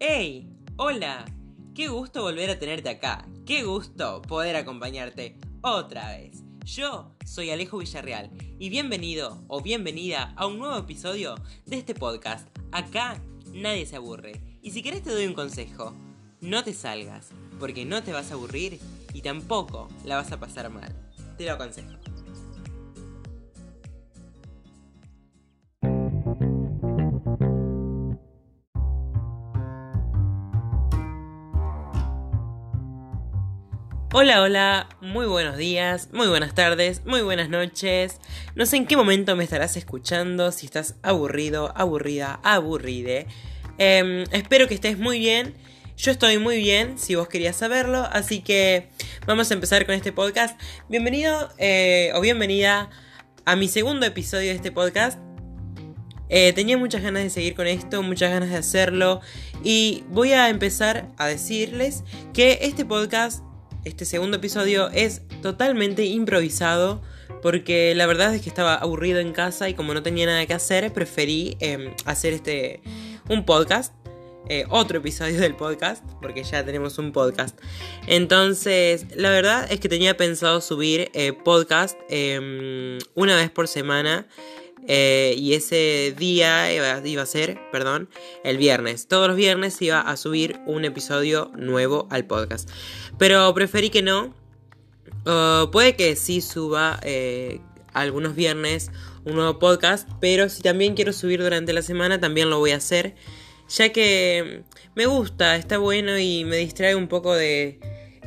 ¡Hey! ¡Hola! ¡Qué gusto volver a tenerte acá! ¡Qué gusto poder acompañarte otra vez! Yo soy Alejo Villarreal y bienvenido o bienvenida a un nuevo episodio de este podcast. Acá nadie se aburre. Y si querés te doy un consejo. No te salgas, porque no te vas a aburrir y tampoco la vas a pasar mal. Te lo aconsejo. Hola, hola, muy buenos días, muy buenas tardes, muy buenas noches. No sé en qué momento me estarás escuchando, si estás aburrido, aburrida, aburride. Em, espero que estés muy bien. Yo estoy muy bien, si vos querías saberlo. Así que vamos a empezar con este podcast. Bienvenido eh, o bienvenida a mi segundo episodio de este podcast. Eh, tenía muchas ganas de seguir con esto, muchas ganas de hacerlo. Y voy a empezar a decirles que este podcast este segundo episodio es totalmente improvisado porque la verdad es que estaba aburrido en casa y como no tenía nada que hacer, preferí em, hacer este un podcast. Eh, otro episodio del podcast, porque ya tenemos un podcast. Entonces, la verdad es que tenía pensado subir eh, podcast em, una vez por semana. Eh, y ese día iba, a ser, perdón, el viernes. Todos los viernes iba a subir un episodio nuevo al podcast. Pero preferí que no. puede que sí suba eh, algunos viernes un nuevo podcast. Pero si también quiero subir durante la semana, también lo voy a hacer. Ya que me gusta, está bueno y me distrae un poco de,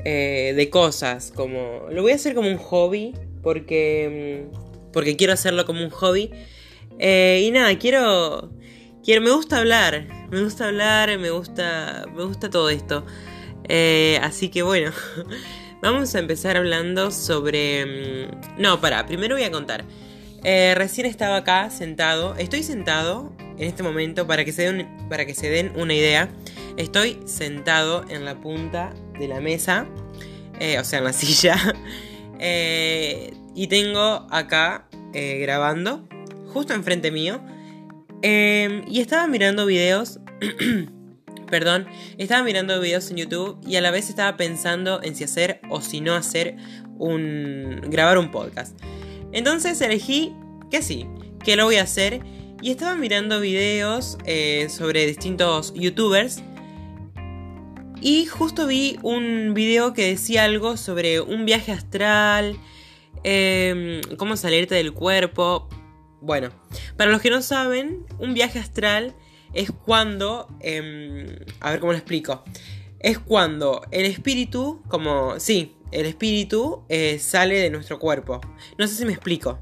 eh, de cosas. Como. Lo voy a hacer como un hobby. Porque mm, porque quiero hacerlo como un hobby. Eh, y nada, quiero, quiero, me gusta hablar, me gusta hablar, me gusta, me gusta todo esto. Eh, así que bueno, vamos a empezar hablando sobre... Mm, no, para, primero voy a contar. Eh, recién estaba acá sentado, estoy sentado en este momento para que se den, para que se den una idea. Estoy sentado en la punta de la mesa, o sea, en la silla. y tengo acá eh, grabando, justo enfrente mío. Y estaba mirando videos. perdón, estaba mirando videos en YouTube y a la vez estaba pensando en si hacer o si no hacer un. grabar un podcast. Entonces elegí que sí, que lo voy a hacer. Y estaba mirando videos eh, sobre distintos youtubers. Y justo vi un video que decía algo sobre un viaje astral Em, cómo salirte del cuerpo. Bueno, para los que no saben, un viaje astral es cuando... Em, a ver cómo lo explico. Es cuando el espíritu, como... Sí, el espíritu eh, sale de nuestro cuerpo. No sé si me explico.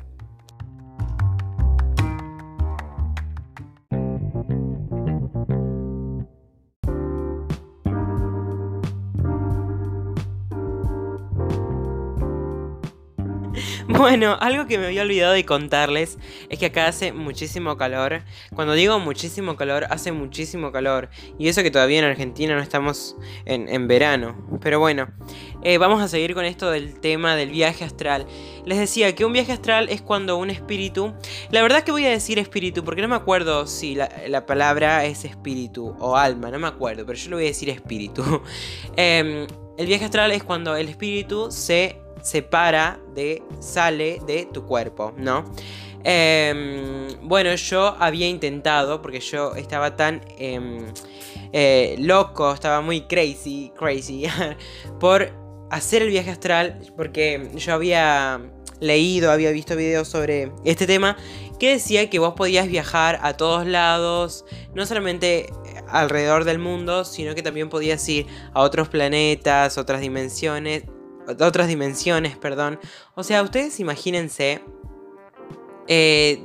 Bueno, algo que me había olvidado de contarles es que acá hace muchísimo calor. Cuando digo muchísimo calor, hace muchísimo calor. Y eso que todavía en Argentina no estamos en, verano. Pero bueno, eh, vamos a seguir con esto del tema del viaje astral. Les decía que un viaje astral es cuando un espíritu... La verdad que voy a decir espíritu porque no me acuerdo si la, palabra es espíritu o alma, no me acuerdo, pero yo le voy a decir espíritu. Em, el viaje astral es cuando el espíritu se separa de, sale de tu cuerpo, ¿no? Em, bueno, yo había intentado, porque yo estaba tan em, eh, loco, estaba muy crazy, crazy, por hacer el viaje astral, porque yo había leído, había visto videos sobre este tema, que decía que vos podías viajar a todos lados, no solamente alrededor del mundo, sino que también podías ir a otros planetas, otras dimensiones, otras dimensiones, perdón. O sea, ustedes imagínense eh,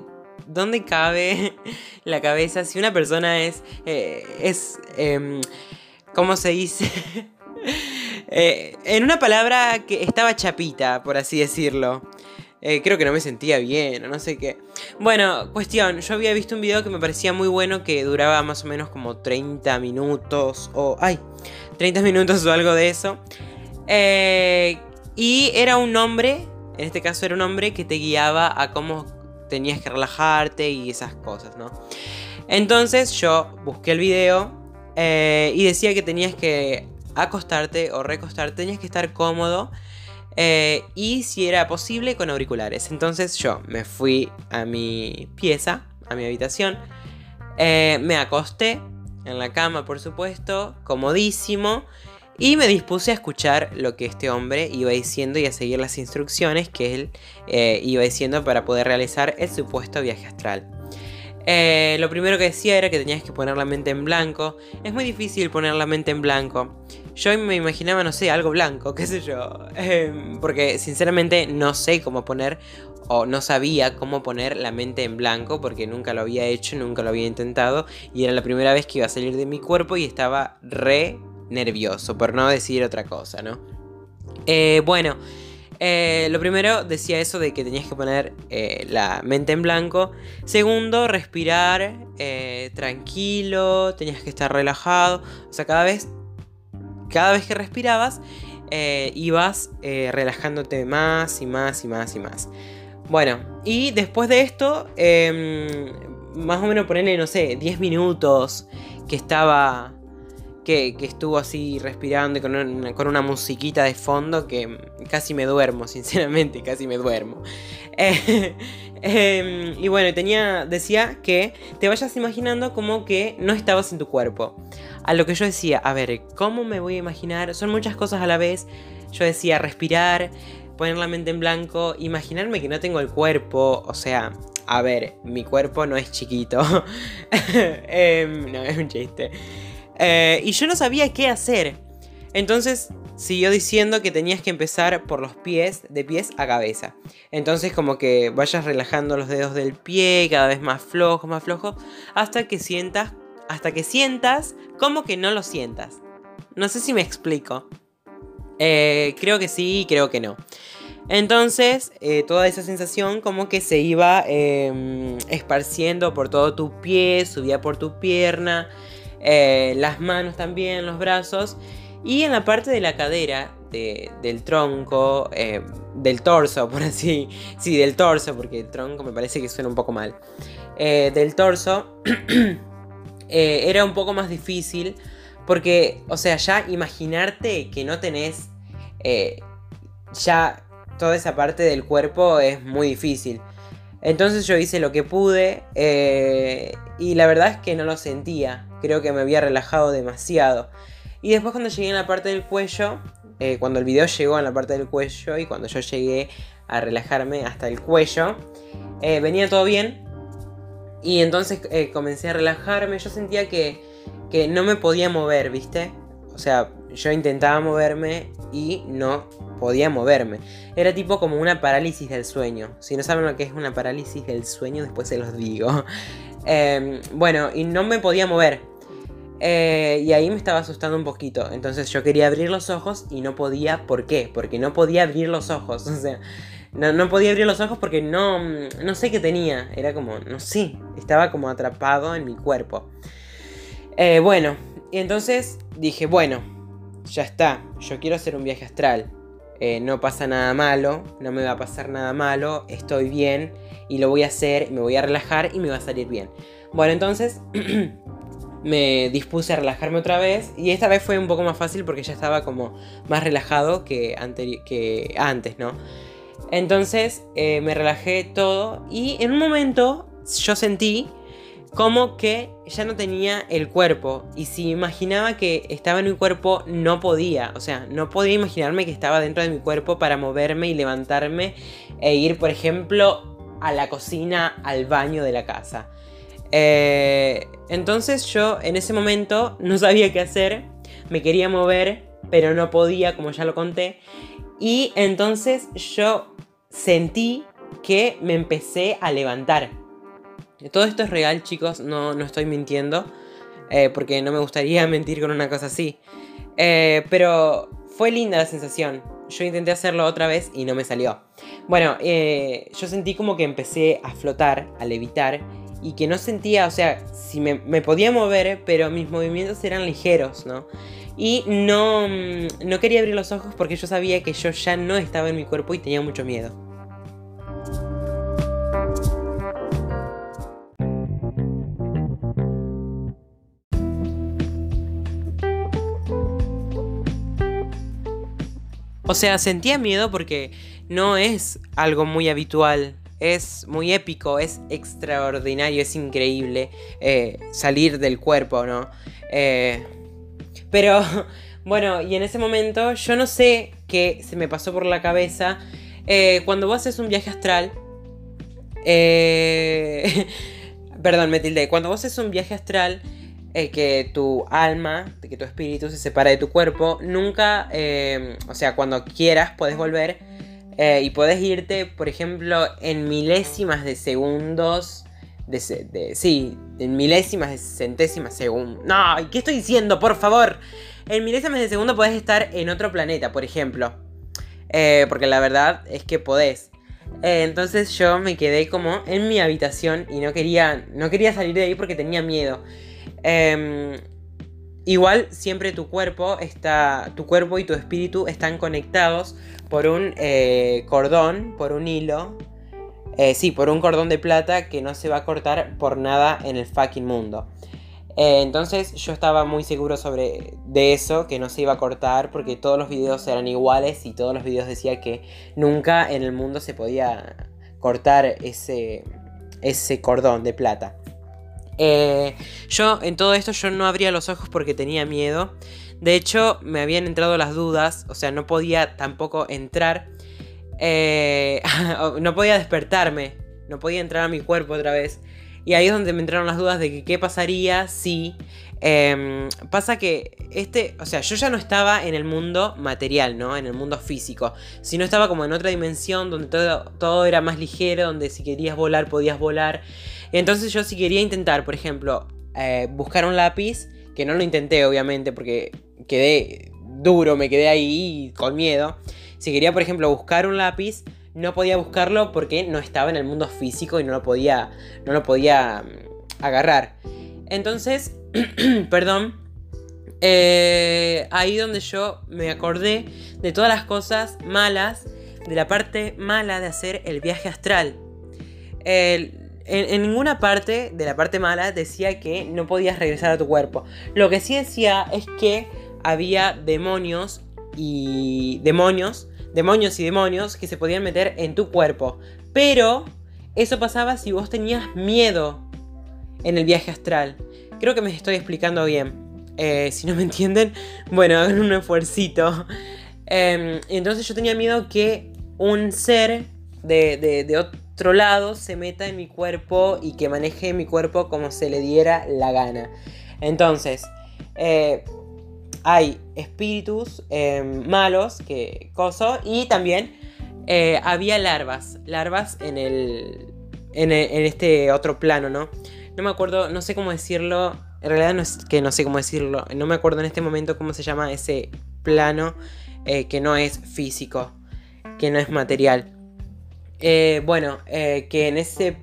dónde cabe la cabeza si una persona es, eh, es, eh, ¿cómo se dice? Eh, en una palabra que estaba chapita, por así decirlo. creo que no me sentía bien, o no sé qué. Bueno, cuestión, yo había visto un video que me parecía muy bueno, que duraba más o menos como 30 minutos, o... ¡Ay! 30 minutos o algo de eso. Eh, y era un hombre, en este caso era un hombre que te guiaba a cómo tenías que relajarte y esas cosas, ¿no? Entonces yo busqué el video eh, y decía que tenías que acostarte o recostarte, tenías que estar cómodo eh, y si era posible con auriculares. Entonces yo me fui a mi pieza, a mi habitación, me acosté en la cama por supuesto, comodísimo. Y me dispuse a escuchar lo que este hombre iba diciendo y a seguir las instrucciones que él iba diciendo para poder realizar el supuesto viaje astral. Eh, lo primero que decía era que tenías que poner la mente en blanco. Es muy difícil poner la mente en blanco. Yo me imaginaba, no sé, algo blanco, qué sé yo. Em, porque sinceramente no sé cómo poner o no sabía cómo poner la mente en blanco porque nunca lo había hecho, nunca lo había intentado y era la primera vez que iba a salir de mi cuerpo y estaba re nervioso, por no decir otra cosa, ¿no? Eh, bueno, eh, lo primero decía eso de que tenías que poner eh, la mente en blanco. Segundo, respirar tranquilo, tenías que estar relajado. O sea, cada vez, cada vez que respirabas, ibas relajándote más y más y más y más. Bueno, y después de esto, em, más o menos ponerle, no sé, 10 minutos que estaba que, estuvo así respirando y con una, musiquita de fondo que casi me duermo, sinceramente, casi me duermo. Eh, em, y bueno, tenía, decía que te vayas imaginando como que no estabas en tu cuerpo. A lo que yo decía, a ver, ¿cómo me voy a imaginar? Son muchas cosas a la vez. Yo decía, respirar, poner la mente en blanco, imaginarme que no tengo el cuerpo, o sea, a ver, mi cuerpo no es chiquito. Em, no, es un chiste. Eh, y yo no sabía qué hacer. Entonces siguió diciendo que tenías que empezar por los pies, de pies a cabeza. Entonces como que vayas relajando los dedos del pie, cada vez más flojo, más flojo, hasta que sientas, hasta que sientas como que no lo sientas. No sé si me explico. Eh, creo que sí, creo que no. Entonces, eh, toda esa sensación como que se iba em, esparciendo por todo tu pie, subía por tu pierna, eh, las manos también, los brazos. Y en la parte de la cadera, del tronco, eh, del torso, por así, sí, del torso, porque el tronco me parece que suena un poco mal, eh, del torso, era un poco más difícil porque, o sea, ya imaginarte que no tenés ya toda esa parte del cuerpo es muy difícil. Entonces yo hice lo que pude y la verdad es que no lo sentía creo que me había relajado demasiado. Y después cuando llegué en la parte del cuello, eh, cuando el video llegó en la parte del cuello y cuando yo llegué a relajarme hasta el cuello, eh, venía todo bien. Y entonces eh, comencé a relajarme. Yo sentía que, que no me podía mover, ¿viste? O sea, yo intentaba moverme y no podía moverme. Era tipo como una parálisis del sueño. Si no saben lo que es una parálisis del sueño, después se los digo. Em, bueno, y no me podía mover. Eh, y ahí me estaba asustando un poquito. Entonces yo quería abrir los ojos y no podía. ¿Por qué? Porque no podía abrir los ojos. O sea, no, podía abrir los ojos porque no, no sé qué tenía. Era como, no sé, estaba como atrapado en mi cuerpo. Eh, bueno, y entonces dije, bueno, ya está. Yo quiero hacer un viaje astral. Eh, no pasa nada malo, no me va a pasar nada malo, estoy bien y lo voy a hacer, me voy a relajar y me va a salir bien. Bueno, entonces me dispuse a relajarme otra vez y esta vez fue un poco más fácil porque ya estaba como más relajado que, antes, ¿no? Entonces eh, me relajé todo y en un momento yo sentí como que ya no tenía el cuerpo y si imaginaba que estaba en mi cuerpo no podía, o sea, no podía imaginarme que estaba dentro de mi cuerpo para moverme y levantarme e ir, por ejemplo, a la cocina, al baño de la casa. Eh, entonces yo en ese momento no sabía qué hacer, me quería mover, pero no podía, como ya lo conté. Y entonces yo sentí que me empecé a levantar. Todo esto es real, chicos, no, no estoy mintiendo, eh, porque no me gustaría mentir con una cosa así. Eh, pero fue linda la sensación. Yo intenté hacerlo otra vez y no me salió. Bueno, yo sentí como que empecé a flotar, a levitar y que no sentía, o sea, si me, podía mover, eh, pero mis movimientos eran ligeros, ¿no? Y no, mm, no quería abrir los ojos porque yo sabía que yo ya no estaba en mi cuerpo y tenía mucho miedo. O sea, sentía miedo porque no es algo muy habitual es muy épico, es extraordinario, es increíble eh, salir del cuerpo, ¿no? Eh, pero bueno, y en ese momento yo no sé qué se me pasó por la cabeza. Eh, cuando vos haces un viaje astral, perdón, me tilde. Cuando vos haces un viaje astral, que tu alma, que tu espíritu se separa de tu cuerpo, nunca, o sea, cuando quieras puedes volver eh, y puedes irte, por ejemplo, en milésimas de segundos, de, sí, en milésimas de centésimas segundos. No, ¿qué estoy diciendo? Por favor. En milésimas de segundo podés estar en otro planeta, por ejemplo. porque la verdad es que podés. entonces yo me quedé como en mi habitación y no quería, no quería salir de ahí porque tenía miedo. Em, igual siempre tu cuerpo está. Tu cuerpo y tu espíritu están conectados por un eh, cordón, por un hilo. Eh, sí, por un cordón de plata que no se va a cortar por nada en el fucking mundo. Eh, entonces yo estaba muy seguro sobre de eso, que no se iba a cortar porque todos los videos eran iguales y todos los videos decían que nunca en el mundo se podía cortar ese, ese cordón de plata. Eh, yo en todo esto yo no abría los ojos porque tenía miedo. De hecho, me habían entrado las dudas, o sea, no podía tampoco entrar. Eh, no podía despertarme, no podía entrar a mi cuerpo otra vez. Y ahí es donde me entraron las dudas de que qué pasaría si... Em, pasa que este, o sea, yo ya no estaba en el mundo material, ¿no? En el mundo físico, sino estaba como en otra dimensión donde todo, todo era más ligero, donde si querías volar podías volar. Entonces yo si quería intentar, por ejemplo, eh, buscar un lápiz, que no lo intenté obviamente porque quedé duro, me quedé ahí con miedo. Si quería, por ejemplo, buscar un lápiz, no podía buscarlo porque no estaba en el mundo físico y no lo podía, no lo podía mm, agarrar. Entonces, perdón, eh, ahí donde yo me acordé de todas las cosas malas, de la parte mala de hacer el viaje astral. En, ninguna parte de la parte mala decía que no podías regresar a tu cuerpo. Lo que sí decía es que había demonios y demonios, demonios y demonios que se podían meter en tu cuerpo. Pero eso pasaba si vos tenías miedo en el viaje astral. Creo que me estoy explicando bien. Eh, si no me entienden, bueno, hagan un esfuercito. Em, entonces yo tenía miedo que un ser de, de, de, lado se meta en mi cuerpo y que maneje mi cuerpo como se le diera la gana. Entonces, eh, hay espíritus em, malos que coso y también eh, había larvas, larvas en el, en en este otro plano, ¿no? No me acuerdo, no sé cómo decirlo, en realidad no es que no sé cómo decirlo, no me acuerdo en este momento cómo se llama ese plano eh, que no es físico, que no es material. Eh, bueno, eh, que en ese.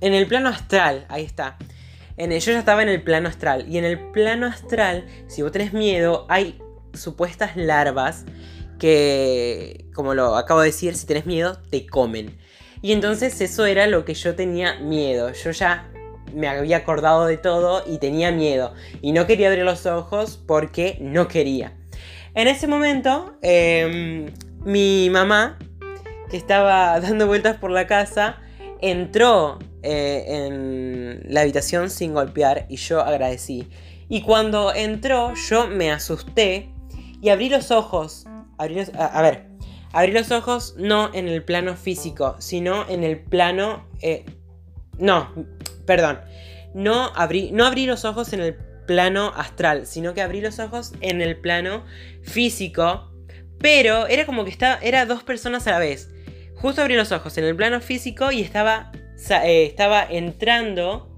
En el plano astral, ahí está. En yo ya estaba en el plano astral. Y en el plano astral, si vos tenés miedo, hay supuestas larvas que, como lo acabo de decir, si tenés miedo, te comen. Y entonces eso era lo que yo tenía miedo. Yo ya me había acordado de todo y tenía miedo. Y no quería abrir los ojos porque no quería. En ese momento, em, mi mamá estaba dando vueltas por la casa, entró eh, en la habitación sin golpear y yo agradecí. Y cuando entró yo me asusté y abrí los ojos. a, ver, abrí los ojos no en el plano físico, sino en el plano... Eh, no, perdón. No abrí, no abrí los ojos en el plano astral, sino que abrí los ojos en el plano físico. Pero era como que estaba, era dos personas a la vez. Justo abrí los ojos en el plano físico y estaba, eh, estaba entrando,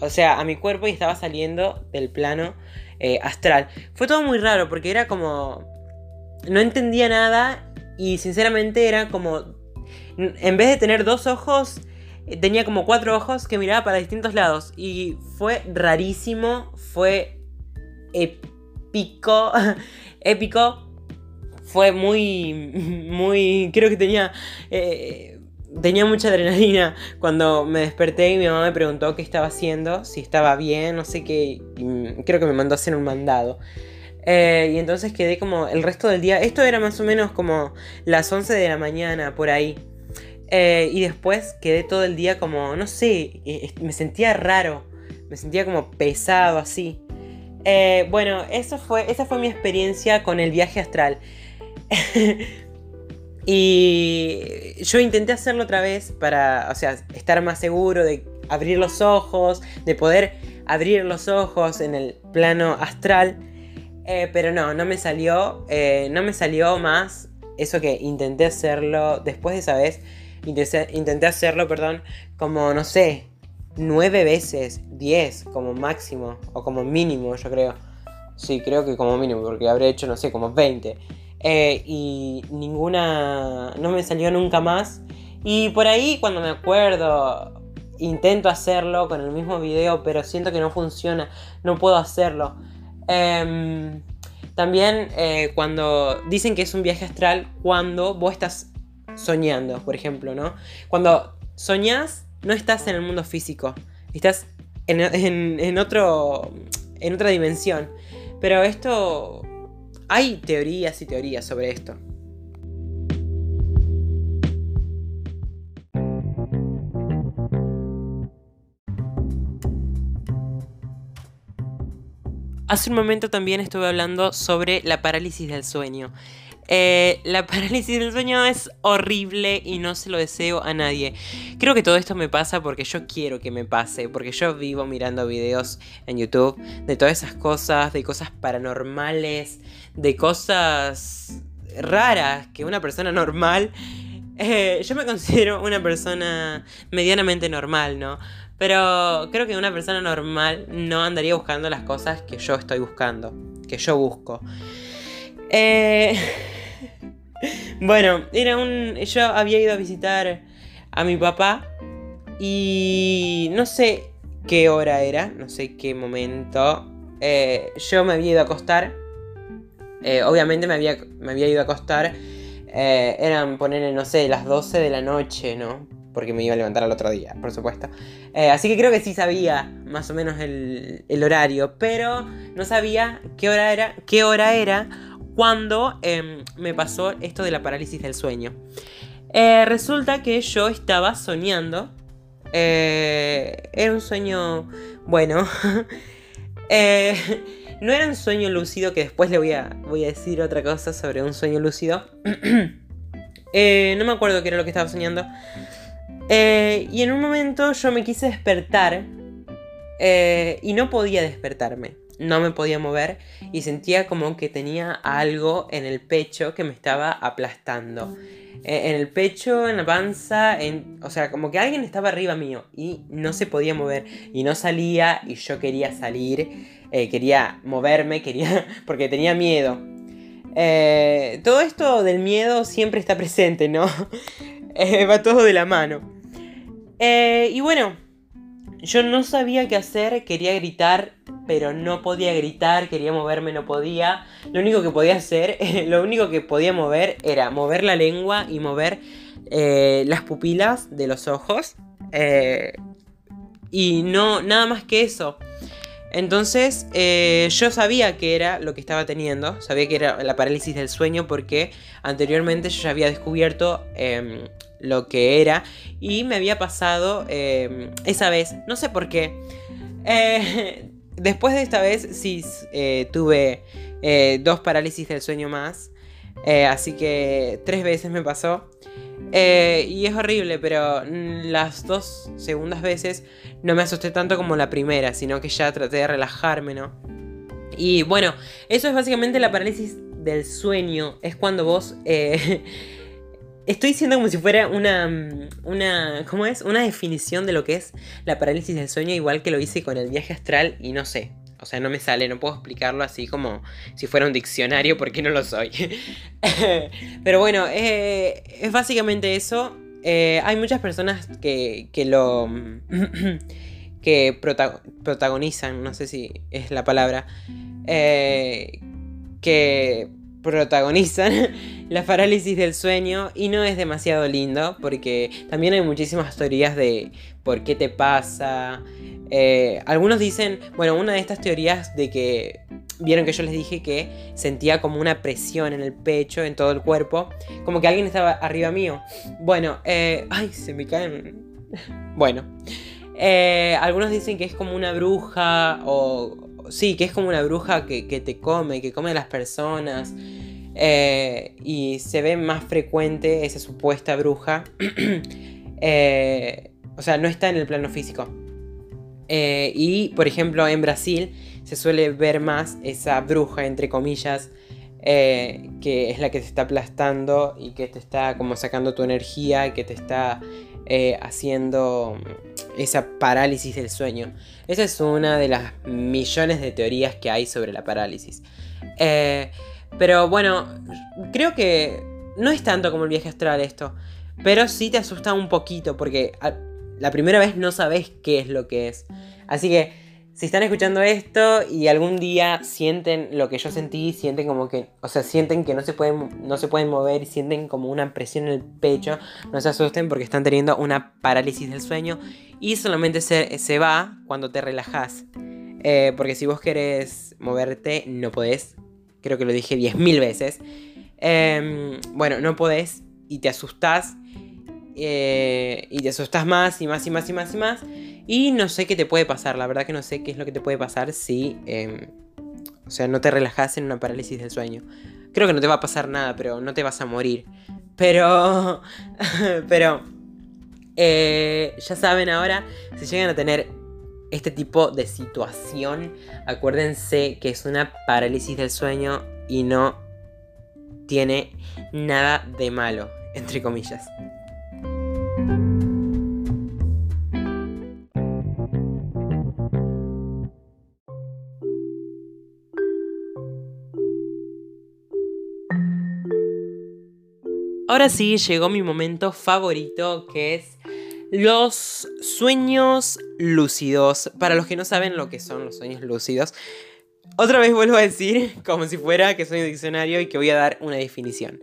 o sea, a mi cuerpo y estaba saliendo del plano eh, astral. Fue todo muy raro porque era como... No entendía nada y sinceramente era como... En vez de tener dos ojos, eh, tenía como cuatro ojos que miraba para distintos lados. Y fue rarísimo, fue épico, épico fue muy, muy, creo que tenía, eh, tenía mucha adrenalina cuando me desperté y mi mamá me preguntó qué estaba haciendo, si estaba bien, no sé qué, creo que me mandó a hacer un mandado. Eh, y entonces quedé como el resto del día. Esto era más o menos como las 11 de la mañana, por ahí. Eh, y después quedé todo el día como, no sé, me sentía raro. Me sentía como pesado así. bueno, eso fue, esa fue mi experiencia con el viaje astral. y yo intenté hacerlo otra vez para, o sea, estar más seguro de abrir los ojos, de poder abrir los ojos en el plano astral. Eh, pero no, no me salió. Eh, no me salió más eso que intenté hacerlo después de esa vez. Intenté, hacerlo, perdón, como no sé, nueve veces, diez como máximo, o como mínimo, yo creo. Sí, creo que como mínimo, porque habré hecho, no sé, como 20. Eh, y ninguna. No me salió nunca más. Y por ahí, cuando me acuerdo, intento hacerlo con el mismo video, pero siento que no funciona. No puedo hacerlo. Em, también eh, cuando dicen que es un viaje astral cuando vos estás soñando, por ejemplo, ¿no? Cuando soñás, no estás en el mundo físico, estás en, otro, en otra dimensión. Pero esto, hay teorías y teorías sobre esto. Hace un momento también estuve hablando sobre la parálisis del sueño. Eh, la parálisis del sueño es horrible y no se lo deseo a nadie. Creo que todo esto me pasa porque yo quiero que me pase, porque yo vivo mirando videos en YouTube de todas esas cosas, de cosas paranormales, de cosas raras que una persona normal... Eh, yo me considero una persona medianamente normal, ¿no? Pero creo que una persona normal no andaría buscando las cosas que yo estoy buscando, que yo busco. Eh, bueno, era un. Yo había ido a visitar a mi papá y no sé qué hora era, no sé qué momento. Eh, yo me había ido a acostar. Eh, obviamente me había, me había ido a acostar. eran poner, no sé, las 12 de la noche, ¿no? porque me iba a levantar al otro día, por supuesto. Eh, así que creo que sí sabía más o menos el, horario, pero no sabía qué hora era, qué hora era cuando em, me pasó esto de la parálisis del sueño. Eh, resulta que yo estaba soñando. Eh, era un sueño bueno. no era un sueño lúcido, que después le voy a, voy a decir otra cosa sobre un sueño lúcido. no me acuerdo qué era lo que estaba soñando. Eh, y en un momento yo me quise despertar eh, y no podía despertarme. No me podía mover y sentía como que tenía algo en el pecho que me estaba aplastando. Eh, en el pecho, en la panza, en, o sea, como que alguien estaba arriba mío y no se podía mover y no salía y yo quería salir, quería moverme, quería, porque tenía miedo. todo esto del miedo siempre está presente, ¿no? va todo de la mano. Eh, y bueno, yo no sabía qué hacer, quería gritar, pero no podía gritar, quería moverme, no podía. Lo único que podía hacer, lo único que podía mover era mover la lengua y mover eh, las pupilas de los ojos. Eh, y no, nada más que eso. Entonces yo sabía que era lo que estaba teniendo, sabía que era la parálisis del sueño porque anteriormente yo ya había descubierto em, lo que era. Y me había pasado em, esa vez, no sé por qué. Eh, después de esta vez sí eh, tuve eh, dos parálisis del sueño más. así que tres veces me pasó. y es horrible, pero las dos segundas veces no me asusté tanto como la primera, sino que ya traté de relajarme, ¿no? Y bueno, eso es básicamente la parálisis del sueño. Es cuando vos Estoy diciendo como si fuera una, una. ¿Cómo es? Una definición de lo que es la parálisis del sueño, igual que lo hice con el viaje astral, y no sé. O sea, no me sale, no puedo explicarlo así como si fuera un diccionario, porque no lo soy. Pero bueno, eh, es básicamente eso. Eh, hay muchas personas que, que lo. que protagonizan, no sé si es la palabra. Eh, que protagonizan la parálisis del sueño y no es demasiado lindo porque también hay muchísimas teorías de por qué te pasa. Eh, algunos dicen, bueno, una de estas teorías de que vieron que yo les dije que sentía como una presión en el pecho, en todo el cuerpo, como que alguien estaba arriba mío. Bueno, eh, ay, se me caen. Bueno, eh, algunos dicen que es como una bruja o sí, que es como una bruja que, te come, que come a las personas. Eh, y se ve más frecuente esa supuesta bruja. o sea, no está en el plano físico. y, por ejemplo, en Brasil se suele ver más esa bruja, entre comillas, eh, que es la que te está aplastando y que te está como sacando tu energía y que te está eh, haciendo esa parálisis del sueño. Esa es una de las millones de teorías que hay sobre la parálisis. Eh, pero bueno, creo que no es tanto como el viaje astral esto, pero sí te asusta un poquito porque la primera vez no sabes qué es lo que es. Así que si están escuchando esto y algún día sienten lo que yo sentí, sienten como que, o sea, sienten que no se pueden, no se pueden mover y sienten como una presión en el pecho, no se asusten porque están teniendo una parálisis del sueño y solamente se, se va cuando te relajas. Eh, porque si vos querés moverte, no podés. Creo que lo dije 10.000 veces. Em, bueno, no podés y te asustás. Eh, y te asustás más y más y más y más y más. Y no sé qué te puede pasar, la verdad que no sé qué es lo que te puede pasar si, em, o sea, no te relajas en una parálisis del sueño. Creo que no te va a pasar nada, pero no te vas a morir. Pero, pero, eh, ya saben ahora, si llegan a tener este tipo de situación, acuérdense que es una parálisis del sueño y no tiene nada de malo, entre comillas. Ahora sí, llegó mi momento favorito, que es los sueños lúcidos. Para los que no saben lo que son los sueños lúcidos, otra vez vuelvo a decir, como si fuera que soy un diccionario y que voy a dar una definición.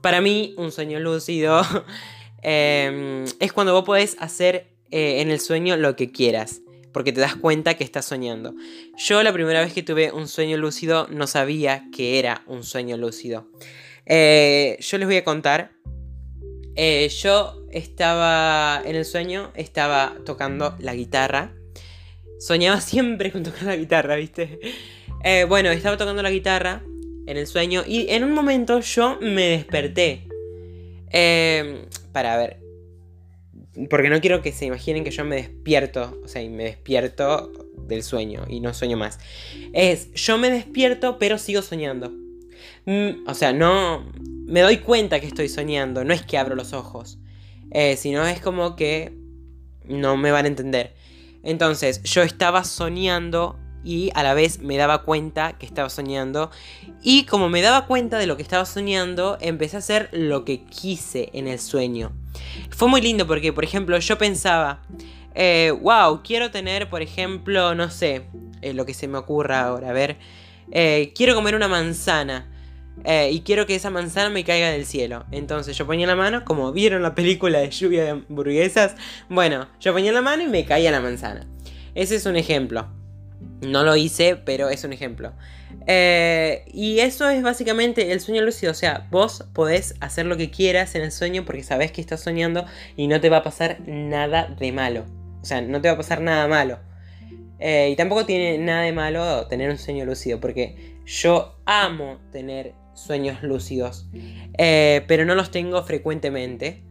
Para mí, un sueño lúcido em, es cuando vos podés hacer eh, en el sueño lo que quieras porque te das cuenta que estás soñando. Yo la primera vez que tuve un sueño lúcido no sabía que era un sueño lúcido. Eh, yo les voy a contar. Eh, yo estaba en el sueño, estaba tocando la guitarra. Soñaba siempre con tocar la guitarra, ¿viste? Eh, bueno, estaba tocando la guitarra en el sueño y en un momento yo me desperté. para ver. Porque no quiero que se imaginen que yo me despierto. O sea, y me despierto del sueño y no sueño más. Es, yo me despierto pero sigo soñando. Mm, o sea, no me doy cuenta que estoy soñando, no es que abro los ojos, eh, sino es como que no me van a entender. Entonces, yo estaba soñando y a la vez me daba cuenta que estaba soñando. Y como me daba cuenta de lo que estaba soñando, empecé a hacer lo que quise en el sueño. Fue muy lindo porque, por ejemplo, yo pensaba, eh, wow, quiero tener, por ejemplo, no sé, eh, lo que se me ocurra ahora, a ver, quiero comer una manzana. Eh, y quiero que esa manzana me caiga del cielo. Entonces yo ponía la mano, como vieron la película de lluvia de hamburguesas. Bueno, yo ponía la mano y me caía la manzana. Ese es un ejemplo. No lo hice, pero es un ejemplo. Eh, y eso es básicamente el sueño lúcido. O sea, vos podés hacer lo que quieras en el sueño porque sabés que estás soñando y no te va a pasar nada de malo. O sea, no te va a pasar nada malo. Eh, y tampoco tiene nada de malo tener un sueño lúcido porque yo amo tener sueños lúcidos, eh, pero no los tengo frecuentemente.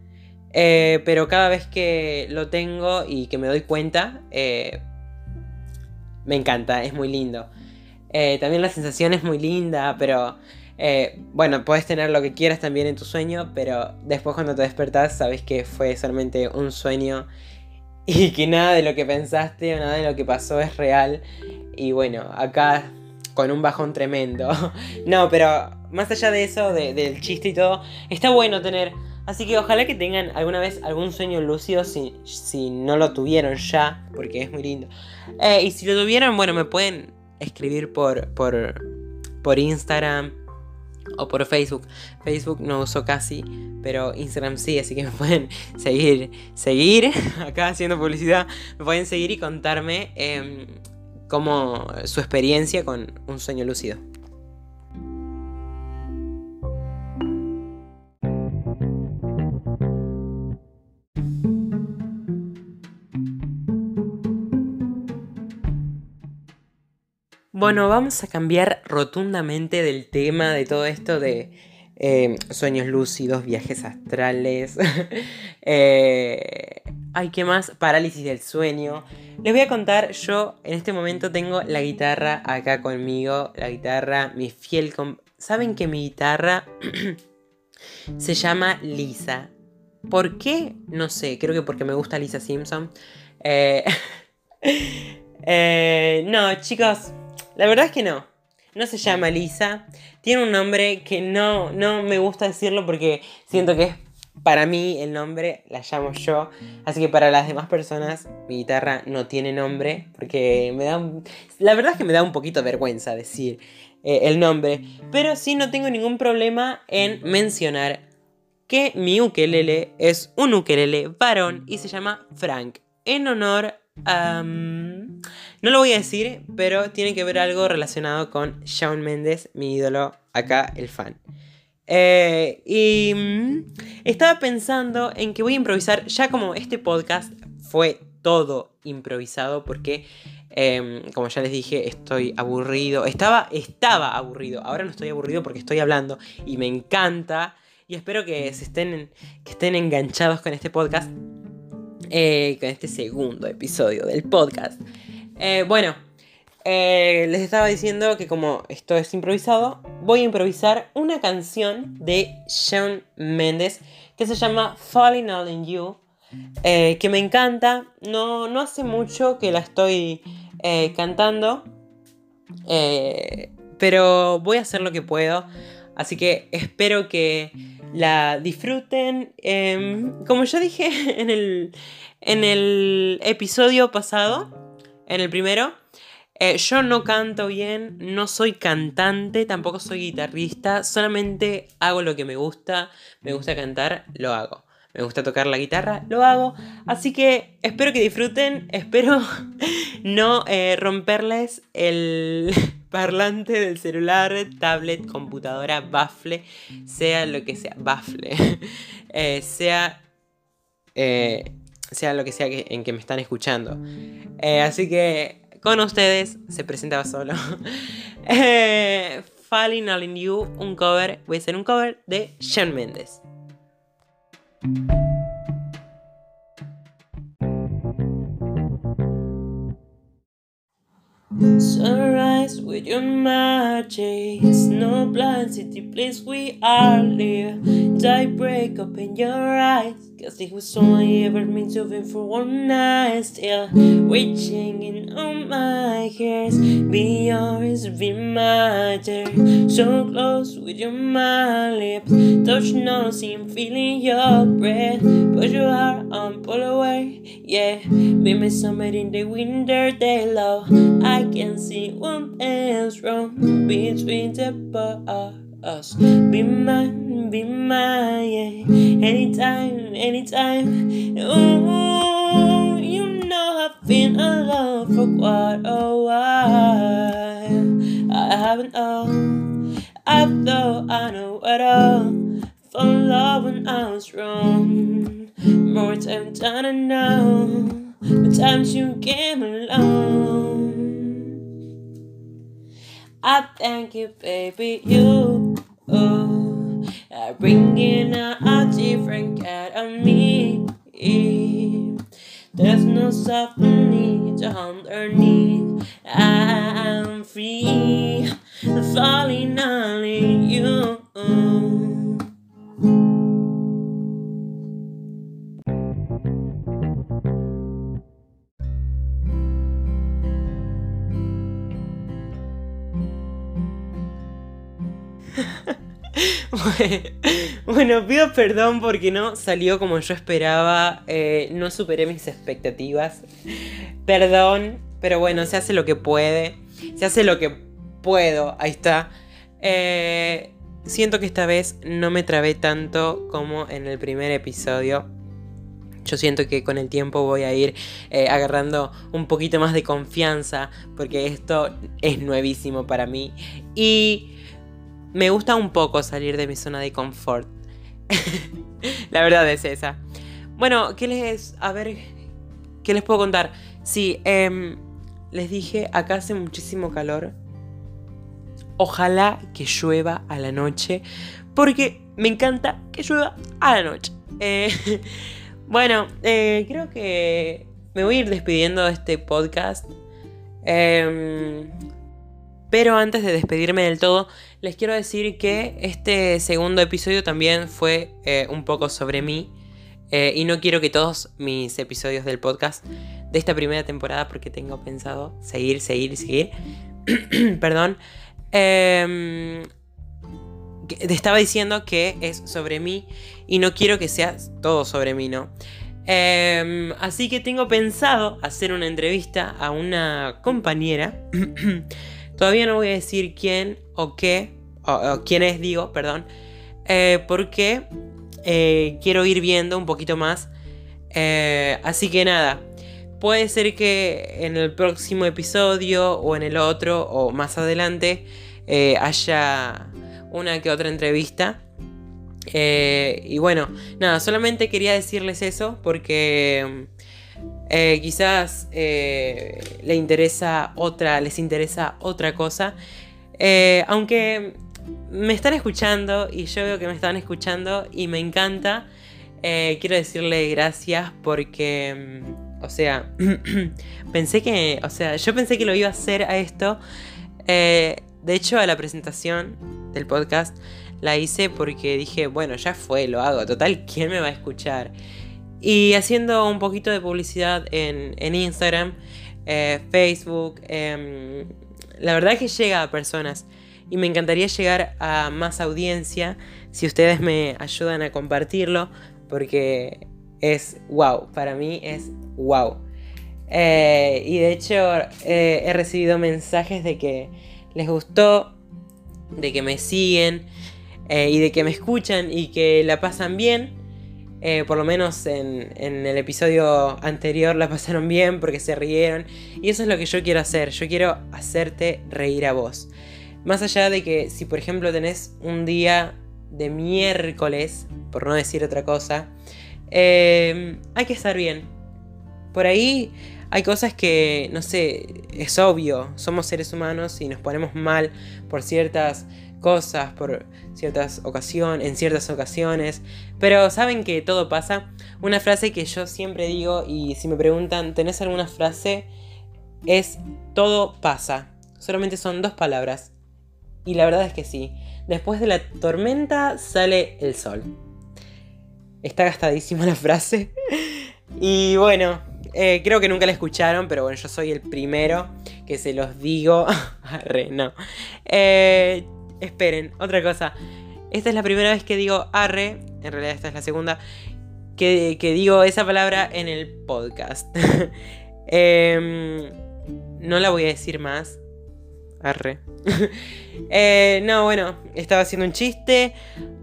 Eh, pero cada vez que lo tengo y que me doy cuenta, eh, me encanta, es muy lindo. también la sensación es muy linda, pero bueno, puedes tener lo que quieras también en tu sueño, pero después cuando te despertás sabes que fue solamente un sueño y que nada de lo que pensaste o nada de lo que pasó es real. Y bueno, acá con un bajón tremendo. no, pero más allá de eso, del chiste y todo, está bueno tener. Así que ojalá que tengan alguna vez algún sueño lúcido si, si no lo tuvieron ya, porque es muy lindo. Eh, y si lo tuvieron, bueno, me pueden escribir por, por, por Instagram o por Facebook. Facebook no uso casi, pero Instagram sí, así que me pueden seguir, seguir, acá haciendo publicidad, me pueden seguir y contarme. Em, como su experiencia con un sueño lúcido. Bueno, vamos a cambiar rotundamente del tema de todo esto de eh, sueños lúcidos, viajes astrales. eh, ay, ¿qué más? Parálisis del sueño. Les voy a contar, yo en este momento tengo la guitarra acá conmigo. La guitarra, mi fiel... ¿Saben que mi guitarra se llama Lisa? ¿Por qué? No sé, creo que porque me gusta Lisa Simpson. Eh, eh, no, chicos, la verdad es que no. No se llama Lisa. Tiene un nombre que no, no me gusta decirlo porque siento que es para mí el nombre, la llamo yo. Así que para las demás personas mi guitarra no tiene nombre porque me da... la verdad es que me da un poquito de vergüenza decir eh, el nombre. Pero sí no tengo ningún problema en mencionar que mi ukelele es un ukelele varón y se llama Frank. En honor a... No lo voy a decir, pero tiene que ver algo relacionado con Shawn Mendes, mi ídolo, acá el fan. Eh, y mm, estaba pensando en que voy a improvisar, ya como este podcast fue todo improvisado, porque em, como ya les dije, estoy aburrido. Estaba, estaba aburrido, ahora no estoy aburrido porque estoy hablando y me encanta. Y espero que, se estén, que estén enganchados con este podcast, eh, con este segundo episodio del podcast. Eh, bueno, eh, les estaba diciendo que como esto es improvisado, voy a improvisar una canción de Shawn Mendes que se llama Falling All in You, eh, que me encanta. No, no hace mucho que la estoy cantando, pero voy a hacer lo que puedo. Así que espero que la disfruten. Em, como ya dije en el, en el episodio pasado, en el primero, eh, yo no canto bien, no soy cantante, tampoco soy guitarrista, solamente hago lo que me gusta, me gusta cantar, lo hago. Me gusta tocar la guitarra, lo hago. Así que espero que disfruten, espero no eh, romperles el parlante del celular, tablet, computadora, baffle, sea lo que sea, baffle, eh, sea sea lo que sea en que me están escuchando. Eh, así que con ustedes se presentaba solo. eh, Falling All in You, un cover. Voy a hacer un cover de Shawn Mendes. Sunrise with your magic, snow blind city place we are live. Die break open your eyes. Cause it was only ever meant to be for one night Still reaching in on my hairs Be yours, be matter. So close with your my lips. Touch I'm feeling your breath. Put your heart on, pull away Yeah, be my summer in the winter day low I can see what else wrong Between the us. Be mine be mine anytime, anytime. Ooh, you know I've been alone for quite a while. I haven't known, I thought I know it all. For love when I was wrong. More time than I know, The times you came along. I thank you, baby, you. Oh. I bring in a, different cat of me. There's no softening to underneath. I'm free, falling on you. bueno, pido perdón porque no salió como yo esperaba. Eh, no superé mis expectativas. Perdón, pero bueno, se hace lo que puede. Se hace lo que puedo. Ahí está. Eh, siento que esta vez no me trabé tanto como en el primer episodio. Yo siento que con el tiempo voy a ir eh, agarrando un poquito más de confianza porque esto es nuevísimo para mí y me gusta un poco salir de mi zona de confort. La verdad es esa. Bueno, ¿qué les... A ver, ¿qué les puedo contar? Sí, em, les dije, acá hace muchísimo calor. Ojalá que llueva a la noche porque me encanta que llueva a la noche. Eh, bueno, eh, creo que me voy a ir despidiendo de este podcast. Em, pero antes de despedirme del todo, les quiero decir que este segundo episodio también fue eh, un poco sobre mí. y no quiero que todos mis episodios del podcast de esta primera temporada, porque tengo pensado seguir, seguir, seguir. Perdón. Eh, te estaba diciendo que es sobre mí y no quiero que sea todo sobre mí, ¿no? Em, así que tengo pensado hacer una entrevista a una compañera. Todavía no voy a decir quién o qué, o, quién es, digo, perdón, eh, porque eh, quiero ir viendo un poquito más. Eh, así que nada, puede ser que en el próximo episodio o en el otro o más adelante haya una que otra entrevista. Y bueno, nada, solamente quería decirles eso porque quizás le interesa otra, les interesa otra cosa. aunque me están escuchando y yo veo que me están escuchando y me encanta. quiero decirle gracias porque, o sea, pensé que, o sea, yo pensé que lo iba a hacer a esto. de hecho, a la presentación del podcast, la hice porque dije, bueno, ya fue, lo hago, total, ¿quién me va a escuchar? Y haciendo un poquito de publicidad en, Instagram, eh, Facebook, em, la verdad que llega a personas y me encantaría llegar a más audiencia si ustedes me ayudan a compartirlo porque es wow, para mí es wow. Eh, y de hecho eh, he recibido mensajes de que les gustó de que me siguen eh, y de que me escuchan y que la pasan bien. Por lo menos en, el episodio anterior la pasaron bien porque se rieron. Y eso es lo que yo quiero hacer. Yo quiero hacerte reír a vos. Más allá de que si por ejemplo tenés un día de miércoles, por no decir otra cosa, eh, hay que estar bien. Por ahí hay cosas que, no sé, es obvio, somos seres humanos y nos ponemos mal por ciertas cosas, por ciertas ocasiones, en ciertas ocasiones, pero saben que todo pasa. Una frase que yo siempre digo y si me preguntan, ¿tenés alguna frase? Es todo pasa. Solamente son dos palabras. Y la verdad es que sí. Después de la tormenta sale el sol. Está gastadísima la frase. Y bueno, eh, creo que nunca la escucharon, pero bueno, yo soy el primero que se los digo. arre, no. Eh, esperen, otra cosa. Esta es la primera vez que digo arre, en realidad esta es la segunda, que, digo esa palabra en el podcast. Em, no la voy a decir más. Arre. Eh, no, bueno, estaba haciendo un chiste.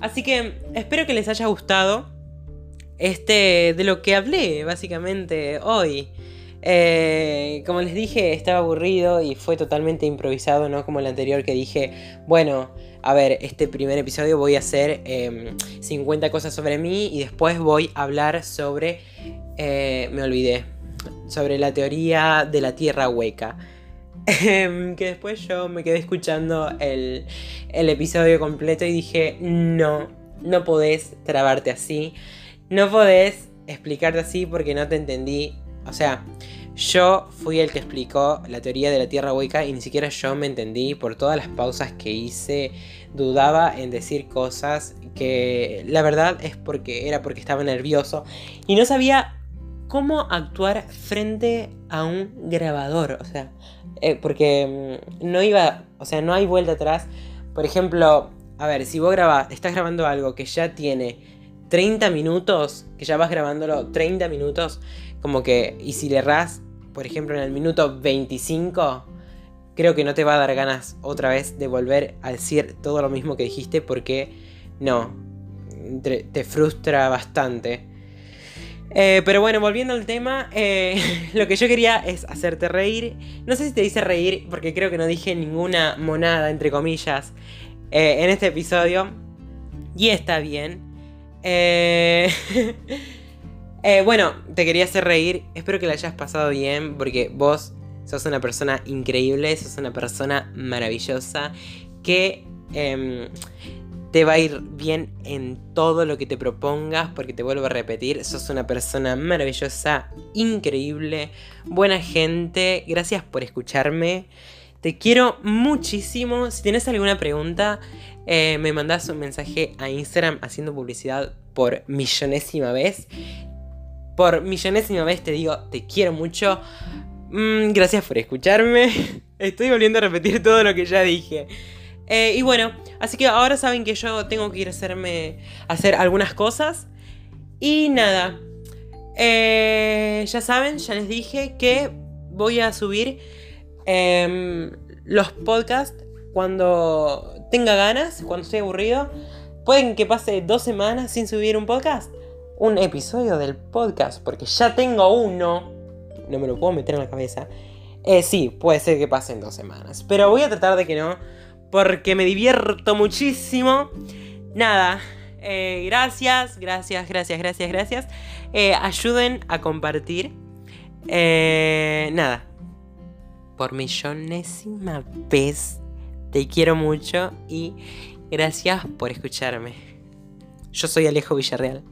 Así que espero que les haya gustado este, de lo que hablé básicamente hoy. Eh, como les dije, estaba aburrido y fue totalmente improvisado, no como el anterior que dije, bueno, a ver, este primer episodio voy a hacer 50 em, cosas sobre mí y después voy a hablar sobre, eh, me olvidé, sobre la teoría de la Tierra hueca. Em, que después yo me quedé escuchando el, el episodio completo y dije, no, no podés trabarte así. No podés explicarte así porque no te entendí. O sea, yo fui el que explicó la teoría de la Tierra hueca y ni siquiera yo me entendí por todas las pausas que hice. Dudaba en decir cosas que la verdad es porque era porque estaba nervioso y no sabía cómo actuar frente a un grabador. O sea, eh, porque mm, no iba, o sea, no hay vuelta atrás. Por ejemplo, a ver, si vos grabás, estás grabando algo que ya tiene 30 minutos, que ya vas grabándolo 30 minutos, como que, y si le erras, por ejemplo, en el minuto 25, creo que no te va a dar ganas otra vez de volver a decir todo lo mismo que dijiste porque no, te, frustra bastante. Eh, pero bueno, volviendo al tema, eh, lo que yo quería es hacerte reír. No sé si te dice reír, porque creo que no dije ninguna monada, entre comillas, en este episodio. Y está bien. bueno, te quería hacer reír. Espero que la hayas pasado bien, porque vos sos una persona increíble, sos una persona maravillosa que em, te va a ir bien en todo lo que te propongas, porque te vuelvo a repetir, sos una persona maravillosa, increíble, buena gente, gracias por escucharme. Te quiero muchísimo. Si tienes alguna pregunta, eh, me mandas un mensaje a Instagram haciendo publicidad por millonésima vez. Por millonésima vez te digo, te quiero mucho. Mm, gracias por escucharme. Estoy volviendo a repetir todo lo que ya dije. Eh, y bueno, así que ahora saben que yo tengo que ir a hacerme. hacer algunas cosas. Y nada. Eh, ya saben, ya les dije que voy a subir em, los podcasts cuando tenga ganas, cuando esté aburrido. Pueden que pase dos semanas sin subir un podcast. Un episodio del podcast, porque ya tengo uno no me lo puedo meter en la cabeza. Eh, sí, puede ser que pasen dos semanas. Pero voy a tratar de que no. Porque me divierto muchísimo. Nada. Eh, gracias, gracias, gracias, gracias, gracias. Eh, ayuden a compartir. nada. Por millonésima vez. Te quiero mucho y gracias por escucharme. Yo soy Alejo Villarreal.